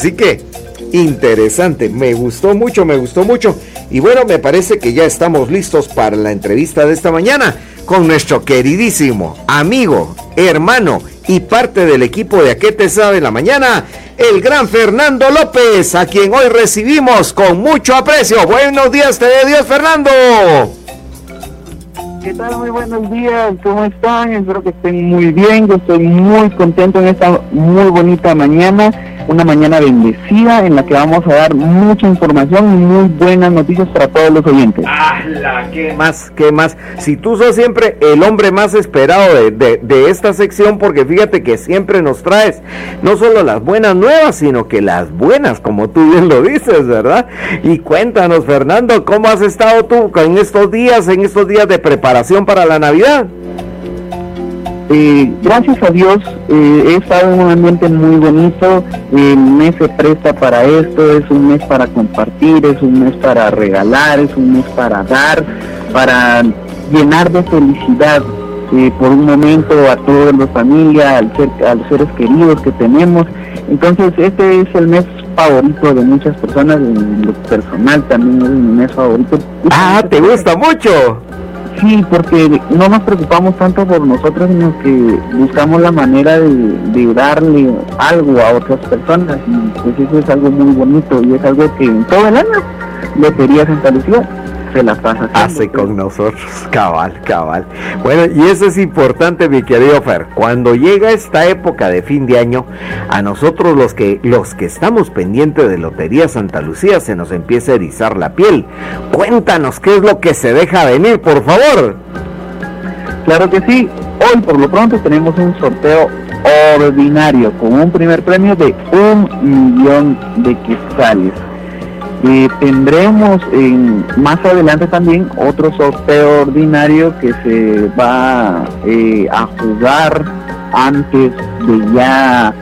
Así que, interesante, me gustó mucho, me gustó mucho. Y bueno, me parece que ya estamos listos para la entrevista de esta mañana con nuestro queridísimo amigo, hermano y parte del equipo de A qué te sabe la mañana, el gran Fernando López, a quien hoy recibimos con mucho aprecio. Buenos días, te de Dios, Fernando. ¿Qué tal? Muy buenos días, ¿cómo están? Espero que estén muy bien. Yo estoy muy contento en esta muy bonita mañana una mañana bendecida en la que vamos a dar mucha información y muy buenas noticias para todos los oyentes. ¡Hala! ¿Qué más? ¿Qué más? Si tú sos siempre el hombre más esperado de, de, esta sección, porque fíjate que siempre nos traes no solo las buenas nuevas, sino que las buenas, como tú bien lo dices, ¿verdad? Y cuéntanos, Fernando, ¿cómo has estado tú en estos días, en estos días de preparación para la Navidad? Eh, gracias a Dios eh, he estado un ambiente muy bonito, el mes se presta para esto, es un mes para compartir, es un mes para regalar, es un mes para dar, para llenar de felicidad eh, por un momento a toda la familia, al a los seres queridos que tenemos. Entonces este es el mes favorito de muchas personas, en lo personal también es mi mes favorito. Ah, ¿te gusta mucho? Sí, porque no nos preocupamos tanto por nosotros, sino que buscamos la manera de, darle algo a otras personas. Y pues eso es algo muy bonito y es algo que en todo el año Lotería Santa Lucía se la pasa hace con nosotros, cabal, cabal. Bueno, y eso es importante, mi querido Fer. Cuando llega esta época de fin de año, a nosotros los que los que estamos pendientes de Lotería Santa Lucía se nos empieza a erizar la piel. Cuéntanos qué es lo que se deja venir, por favor. Claro que sí. Hoy por lo pronto tenemos un sorteo ordinario con un primer premio de un millón de quetzales tendremos en, más adelante también otro sorteo ordinario que se va eh, a jugar antes de ya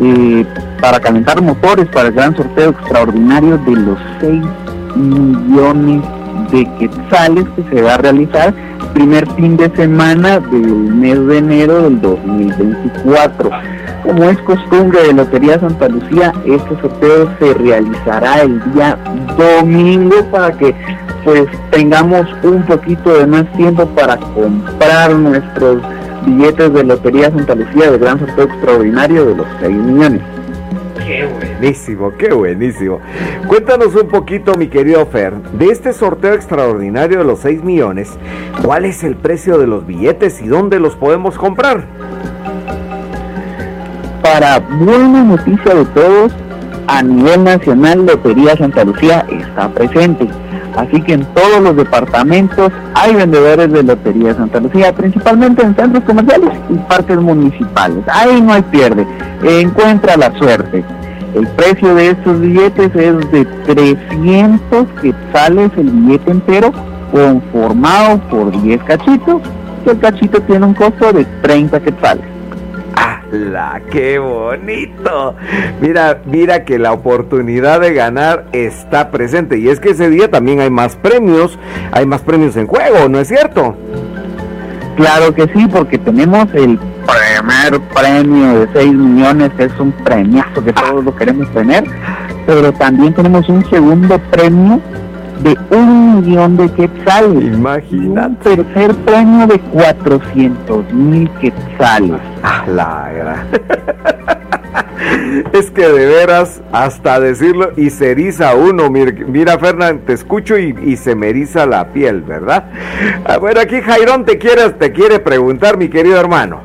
eh, para calentar motores para el gran sorteo extraordinario de los 6 millones de quetzales que se va a realizar primer fin de semana del mes de enero del 2024 como es costumbre de Lotería Santa Lucía, este sorteo se realizará el día domingo para que pues tengamos un poquito de más tiempo para comprar nuestros billetes de Lotería Santa Lucía del gran sorteo extraordinario de los 6 millones. Qué buenísimo, qué buenísimo. Cuéntanos un poquito, mi querido Fer, de este sorteo extraordinario de los 6 millones, ¿cuál es el precio de los billetes y dónde los podemos comprar? Para buena noticia de todos, a nivel nacional Lotería Santa Lucía está presente. Así que en todos los departamentos hay vendedores de Lotería Santa Lucía, principalmente en centros comerciales y parques municipales. Ahí no hay pierde, encuentra la suerte. El precio de estos billetes es de 300 quetzales el billete entero, conformado por 10 cachitos, que el cachito tiene un costo de 30 quetzales. La qué bonito! Mira, mira que la oportunidad de ganar está presente. Y es que ese día también hay más premios, hay más premios en juego, ¿no es cierto? Claro que sí, porque tenemos el primer premio de 6 millones, es un premiazo que todos lo queremos tener. Pero también tenemos un segundo premio de un millón de quetzales. Imagínate. Un tercer premio de 400 mil quetzales. Ah, la es que de veras, hasta decirlo, y se eriza uno. Mira, mira Fernán, te escucho y, se me eriza la piel, ¿verdad? Ah, bueno, aquí Jairón te quiere, te quiere preguntar, mi querido hermano.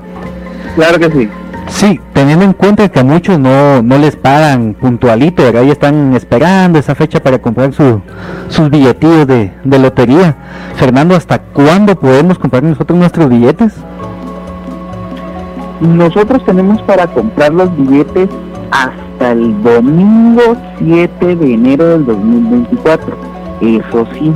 Claro que sí. Sí, teniendo en cuenta que a muchos no, no les pagan puntualito, ¿verdad? Están esperando esa fecha para comprar su, sus billetillos de, de lotería. Fernando, ¿hasta cuándo podemos comprar nosotros nuestros billetes? Nosotros tenemos para comprar los billetes hasta el domingo 7 de enero del 2024. Eso sí,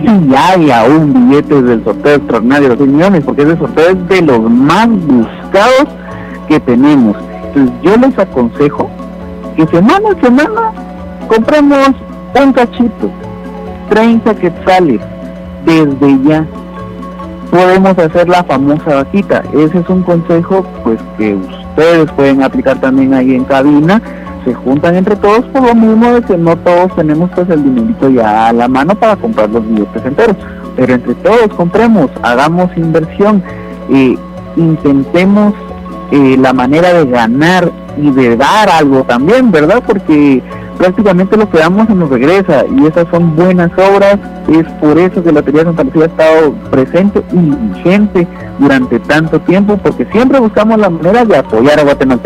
si hay aún billetes del sorteo extraordinario de los millones, porque ese sorteo es de los más buscados tenemos. Yo les aconsejo que semana a semana compremos un cachito, 30 quetzales, desde ya. Podemos hacer la famosa vaquita. Ese es un consejo pues que ustedes pueden aplicar también ahí en cabina. se juntan entre todos por lo mismo de que no todos tenemos pues el dinerito ya a la mano para comprar los billetes enteros. Pero entre todos compremos, hagamos inversión, e intentemos eh, la manera de ganar y de dar algo también, ¿verdad? Porque prácticamente lo que damos se nos regresa y esas son buenas obras, es por eso que la Lotería Santa Lucía ha estado presente y vigente durante tanto tiempo, porque siempre buscamos la manera de apoyar a Guatemala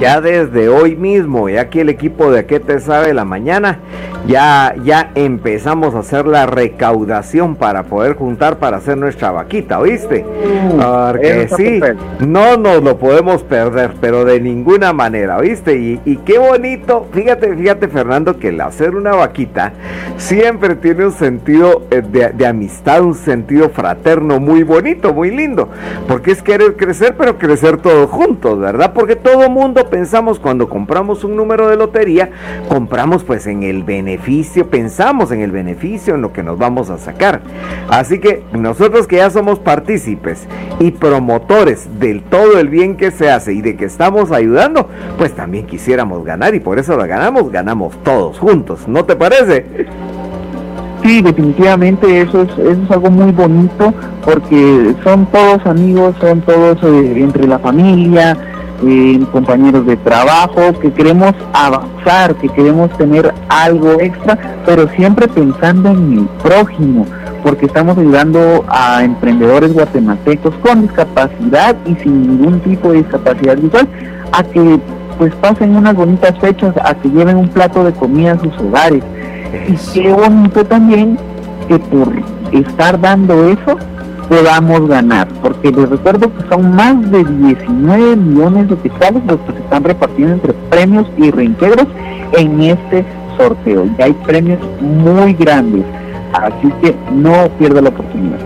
ya desde hoy mismo, y aquí el equipo de ¿Qué te sabe la mañana? Ya, ya empezamos a hacer la recaudación para poder juntar para hacer nuestra vaquita, ¿oíste? Uh, Porque sí, no nos lo podemos perder, pero de ninguna manera, ¿oíste? Y, y qué bonito, fíjate, fíjate Fernando, que el hacer una vaquita siempre tiene un sentido eh, de, de amistad, un sentido fraterno muy bonito, muy lindo, porque es querer crecer, pero crecer todos juntos, ¿verdad? Porque todo mundo pensamos cuando compramos un número de lotería, compramos pues en el beneficio, pensamos en el beneficio, en lo que nos vamos a sacar. Así que nosotros que ya somos partícipes y promotores del todo el bien que se hace y de que estamos ayudando, pues también quisiéramos ganar y por eso lo ganamos, ganamos todos juntos, ¿no te parece? Sí, definitivamente eso es, eso es algo muy bonito porque son todos amigos, son todos eh, entre la familia, compañeros de trabajo, que queremos avanzar, que queremos tener algo extra, pero siempre pensando en el prójimo, porque estamos ayudando a emprendedores guatemaltecos con discapacidad y sin ningún tipo de discapacidad visual a que pues pasen unas bonitas fechas, a que lleven un plato de comida a sus hogares. Y qué bonito también que por estar dando eso, podamos ganar, porque les recuerdo que son más de 19 millones de quetzales los que se están repartiendo entre premios y reintegros en este sorteo. Y hay premios muy grandes, así que no pierda la oportunidad.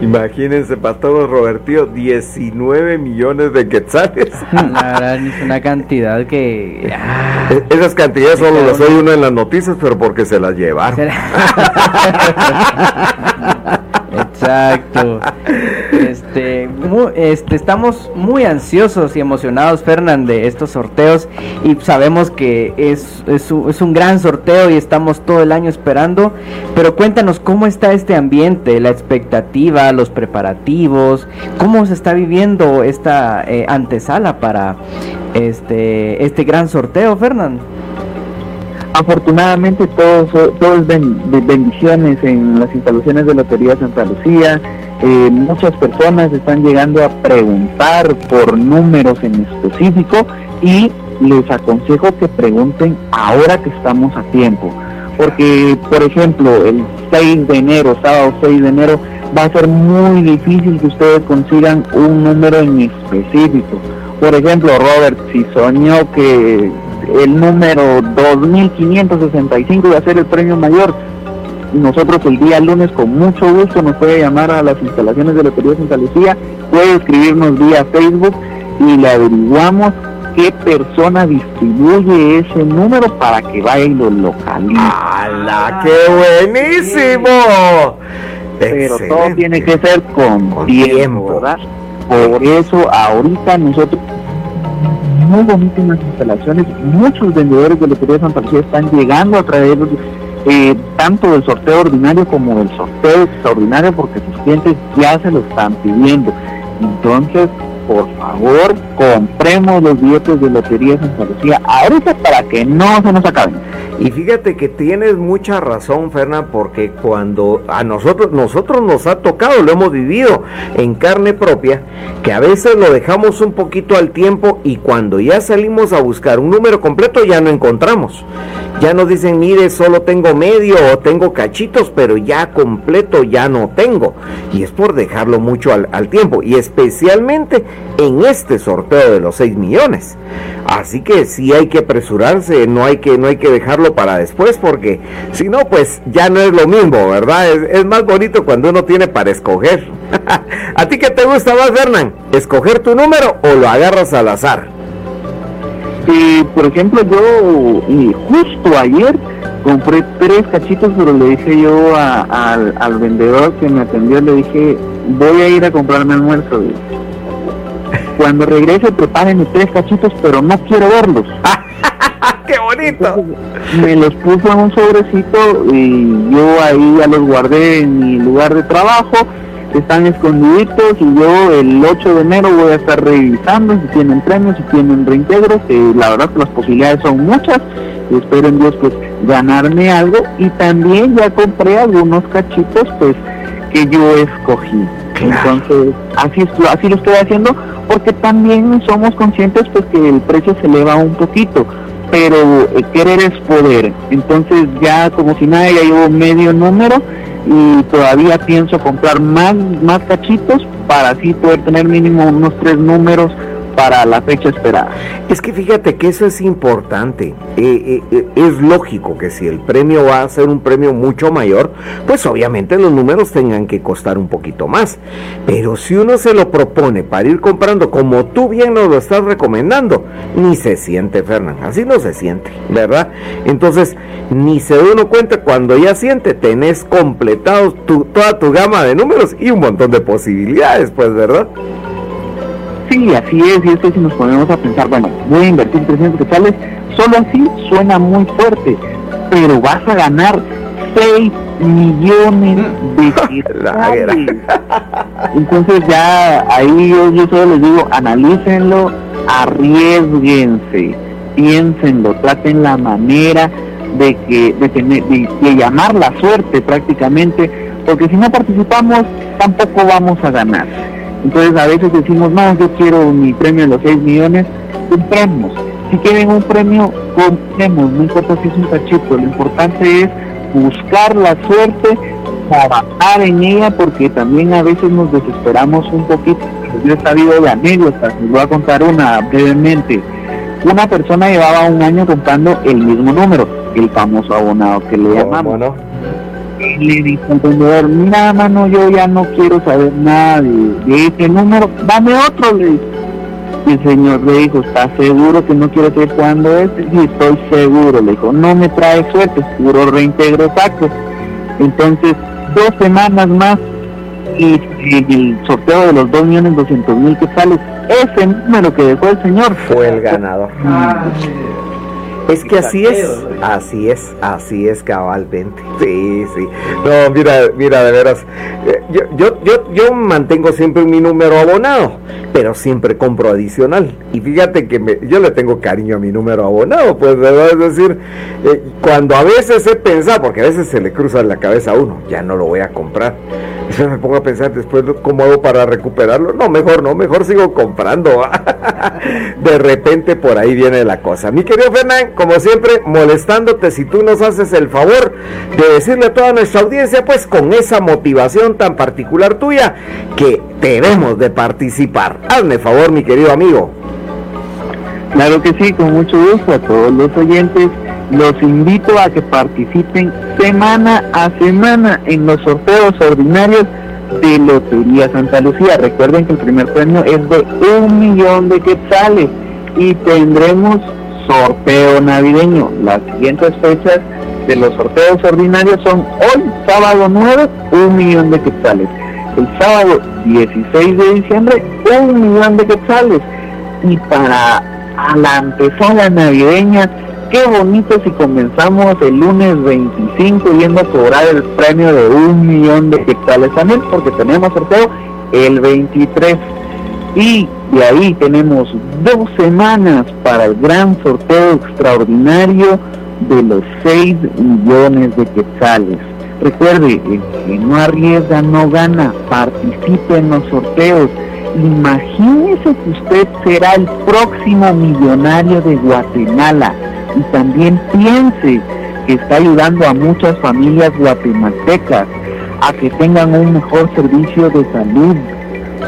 Imagínense, Pastor Robertío, 19 millones de quetzales. La verdad es una cantidad que... Ah, e-, esas cantidades solo las oye uno en las noticias, pero porque se las llevaron. Exacto. Este, este, estamos muy ansiosos y emocionados, Fernán, de estos sorteos y sabemos que es, es, un gran sorteo y estamos todo el año esperando. Pero cuéntanos cómo está este ambiente, la expectativa, los preparativos, cómo se está viviendo esta eh, antesala para este, este gran sorteo, Fernán. Afortunadamente todo, todo es bendiciones en las instalaciones de Lotería Santa Lucía. Eh, muchas personas están llegando a preguntar por números en específico y les aconsejo que pregunten ahora que estamos a tiempo. Porque, por ejemplo, el 6 de enero, sábado 6 de enero, va a ser muy difícil que ustedes consigan un número en específico. Por ejemplo, Robert, si soñó que el número 2565 va a ser el premio mayor. Nosotros el día lunes con mucho gusto nos puede llamar a las instalaciones de la Lotería Santa Lucía, puede escribirnos vía Facebook y le averiguamos qué persona distribuye ese número para que vaya y lo localice. ¡Hala, qué buenísimo! Pero todo tiene que ser con, tiempo, ¿verdad? Por eso ahorita nosotros muy bonitas instalaciones. Muchos vendedores de Lotería Santa Lucía están llegando a traer eh, tanto del sorteo ordinario como del sorteo extraordinario porque sus clientes ya se lo están pidiendo. Entonces, por favor, compremos los billetes de Lotería Santa Lucía ahorita para que no se nos acaben. Y fíjate que tienes mucha razón, Fernán, porque cuando a nosotros, nosotros nos ha tocado, lo hemos vivido en carne propia, que a veces lo dejamos un poquito al tiempo y cuando ya salimos a buscar un número completo ya no encontramos. Ya nos dicen, mire, solo tengo medio o tengo cachitos, pero ya completo ya no tengo. Y es por dejarlo mucho al, al tiempo. Y especialmente en este sorteo de los 6 millones. Así que sí hay que apresurarse, no hay que, no hay que dejarlo para después, porque si no, pues ya no es lo mismo, ¿verdad? Es, más bonito cuando uno tiene para escoger. ¿A ti qué te gusta más, Fernán? ¿Escoger tu número o lo agarras al azar? Sí, por ejemplo, yo justo ayer compré tres cachitos, pero le dije yo al, al vendedor que me atendió, le dije, voy a ir a comprarme almuerzo. Cuando regrese, prepárenme tres cachitos, pero no quiero verlos. ¡Qué bonito! me los puso en un sobrecito y yo ahí ya los guardé en mi lugar de trabajo. Están escondiditos y yo el 8 de enero voy a estar revisando si tienen premios, si tienen reintegros. la verdad que las posibilidades son muchas. Espero en Dios pues ganarme algo y también ya compré algunos cachitos pues que yo escogí. Entonces, así, así lo estoy haciendo porque también somos conscientes pues que el precio se eleva un poquito, pero eh, querer es poder. Entonces ya como si nada ya llevo medio número y todavía pienso comprar más, más cachitos para así poder tener mínimo unos tres números para la fecha esperada. Es que fíjate que eso es importante. Eh, eh, eh, es lógico que si el premio va a ser un premio mucho mayor, pues obviamente los números tengan que costar un poquito más. Pero si uno se lo propone para ir comprando, como tú bien nos lo estás recomendando, ni se siente, Fernán. Así no se siente, ¿verdad? Entonces, ni se da uno cuenta cuando ya siente, tenés completado toda tu gama de números y un montón de posibilidades, pues, ¿verdad? Sí, así es, y es que si nos ponemos a pensar, bueno, voy a invertir 300 quetzales, solo así suena muy fuerte, pero vas a ganar 6 millones de quetzales. Entonces ya ahí yo, yo solo les digo, analícenlo, arriesguense, piénsenlo, traten la manera de que de, tener, de llamar la suerte prácticamente, porque si no participamos tampoco vamos a ganar. Entonces a veces decimos, no, yo quiero mi premio de los 6 millones, compremos. Si quieren un premio, compremos, no importa si es un cachito, lo importante es buscar la suerte, trabajar en ella, porque también a veces nos desesperamos un poquito. Yo he sabido de anécdotas, les voy a contar una brevemente. Una persona llevaba un año comprando el mismo número, el famoso abonado que le llamamos le dijo al vendedor, mira mano, yo ya no quiero saber nada de, ese número, dame otro, le El señor le dijo, ¿estás seguro que no quiere seguir jugando este? Sí, estoy seguro, le dijo, no me trae suerte, es puro reintegro saco. Entonces, dos semanas más y, el sorteo de los dos millones doscientos mil que sale, ese número que dejó el señor fue el ganador. Es que así es, así es, así es cabalmente. Sí, sí. No, mira, mira, de veras. Eh, yo, yo, yo, yo mantengo siempre mi número abonado, pero siempre compro adicional. Y fíjate que me, yo le tengo cariño a mi número abonado, pues, ¿verdad? Es decir, eh, cuando a veces he pensado, porque a veces se le cruza en la cabeza a uno, ya no lo voy a comprar. Yo me pongo a pensar después, ¿cómo hago para recuperarlo? No, mejor no, mejor sigo comprando. de repente por ahí viene la cosa. Mi querido Fernán, como siempre, molestándote si tú nos haces el favor de decirle a toda nuestra audiencia, pues con esa motivación tan particular tuya, que debemos de participar. Hazme favor, mi querido amigo. Claro que sí, con mucho gusto a todos los oyentes. Los invito a que participen semana a semana en los sorteos ordinarios de Lotería Santa Lucía. Recuerden que el primer premio es de un millón de quetzales y tendremos sorteo navideño. Las siguientes fechas de los sorteos ordinarios son hoy, sábado 9, un millón de quetzales. El sábado 16 de diciembre, un millón de quetzales. Y para la antesala navideña, qué bonito si comenzamos el lunes 25 yendo a cobrar el premio de un millón de quetzales también, porque tenemos sorteo el 23. Y de ahí tenemos dos semanas para el gran sorteo extraordinario de los 6 millones de quetzales. Recuerde, que no arriesga no gana, participe en los sorteos. Imagínese que usted será el próximo millonario de Guatemala y también piense que está ayudando a muchas familias guatemaltecas a que tengan un mejor servicio de salud,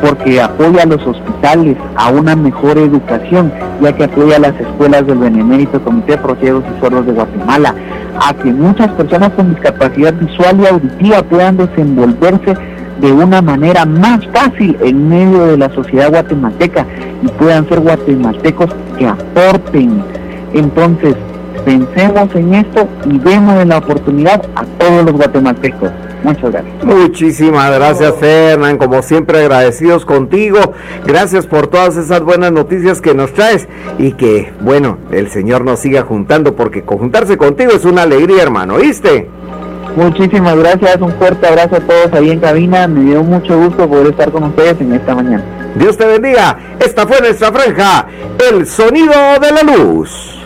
porque apoya a los hospitales a una mejor educación, ya que apoya a las escuelas del Benemérito Comité de Ciegos y Sordos de Guatemala, a que muchas personas con discapacidad visual y auditiva puedan desenvolverse de una manera más fácil en medio de la sociedad guatemalteca y puedan ser guatemaltecos que aporten. Entonces, pensemos en esto y demos la oportunidad a todos los guatemaltecos. Muchas gracias. Muchísimas gracias, Fernán. Como siempre, agradecidos contigo. Gracias por todas esas buenas noticias que nos traes y que, bueno, el Señor nos siga juntando porque conjuntarse contigo es una alegría, hermano. ¿Oíste? Muchísimas gracias. Un fuerte abrazo a todos ahí en cabina. Me dio mucho gusto poder estar con ustedes en esta mañana. Dios te bendiga. Esta fue nuestra franja, el sonido de la luz.